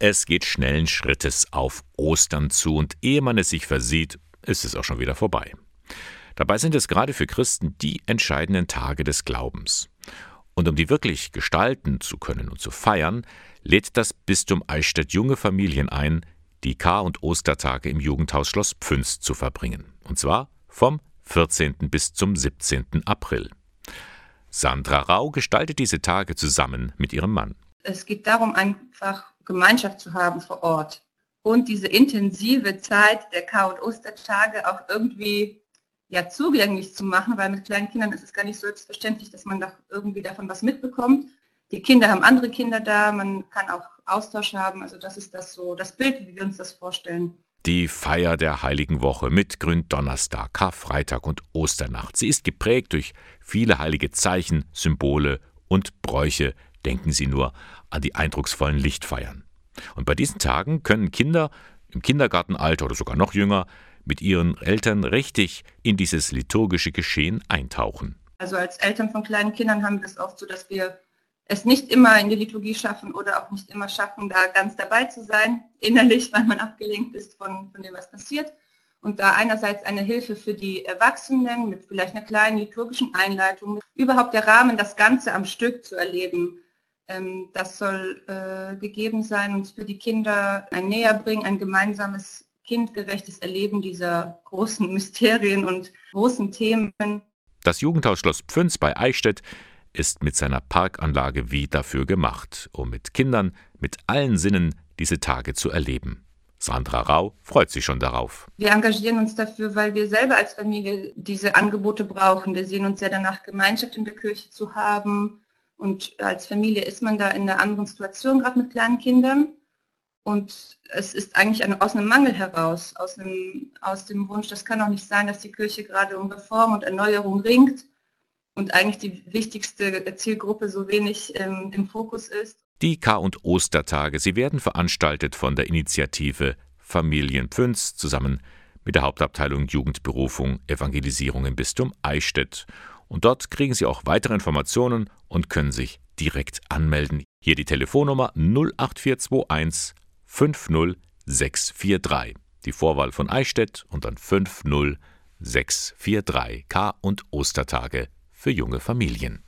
Es geht schnellen Schrittes auf Ostern zu und ehe man es sich versieht, ist es auch schon wieder vorbei. Dabei sind es gerade für Christen die entscheidenden Tage des Glaubens. Und um die wirklich gestalten zu können und zu feiern, lädt das Bistum Eichstätt junge Familien ein, die Kar- und Ostertage im Jugendhaus Schloss Pfünz zu verbringen. Und zwar vom 14. bis zum 17. April. Sandra Rau gestaltet diese Tage zusammen mit ihrem Mann. Es geht darum, einfach Gemeinschaft zu haben vor Ort und diese intensive Zeit der Kar- und Ostertage auch irgendwie ja, zugänglich zu machen, weil mit kleinen Kindern ist es gar nicht selbstverständlich, dass man doch irgendwie davon was mitbekommt. Die Kinder haben andere Kinder da, man kann auch Austausch haben. Also das ist das so, das Bild, wie wir uns das vorstellen. Die Feier der Heiligen Woche mit Gründonnerstag, Karfreitag und Osternacht. Sie ist geprägt durch viele heilige Zeichen, Symbole und Bräuche. Denken Sie nur an die eindrucksvollen Lichtfeiern. Und bei diesen Tagen können Kinder im Kindergartenalter oder sogar noch jünger mit ihren Eltern richtig in dieses liturgische Geschehen eintauchen. Also als Eltern von kleinen Kindern haben wir es oft so, dass wir es nicht immer in die Liturgie schaffen oder auch nicht immer schaffen, da ganz dabei zu sein, innerlich, weil man abgelenkt ist von, von dem, was passiert. Und da einerseits eine Hilfe für die Erwachsenen mit vielleicht einer kleinen liturgischen Einleitung, überhaupt der Rahmen, das Ganze am Stück zu erleben, das soll äh, gegeben sein und für die Kinder ein Näherbringen, ein gemeinsames kindgerechtes Erleben dieser großen Mysterien und großen Themen. Das Jugendhaus Schloss Pfünz bei Eichstätt ist mit seiner Parkanlage wie dafür gemacht, um mit Kindern mit allen Sinnen diese Tage zu erleben. Sandra Rau freut sich schon darauf. Wir engagieren uns dafür, weil wir selber als Familie diese Angebote brauchen. Wir sehen uns ja danach, Gemeinschaft in der Kirche zu haben. Und als Familie ist man da in einer anderen Situation, gerade mit kleinen Kindern. Und es ist eigentlich eine, aus einem Mangel heraus, aus, einem, aus dem Wunsch, das kann auch nicht sein, dass die Kirche gerade um Reform und Erneuerung ringt und eigentlich die wichtigste Zielgruppe so wenig ähm, im Fokus ist. Die K- und Ostertage, sie werden veranstaltet von der Initiative Familien Pfünz zusammen mit der Hauptabteilung Jugendberufung Evangelisierung im Bistum Eichstätt. Und dort kriegen Sie auch weitere Informationen und können sich direkt anmelden. Hier die Telefonnummer 08421 50643. Die Vorwahl von Eichstätt und dann 50643 K- und Ostertage für junge Familien.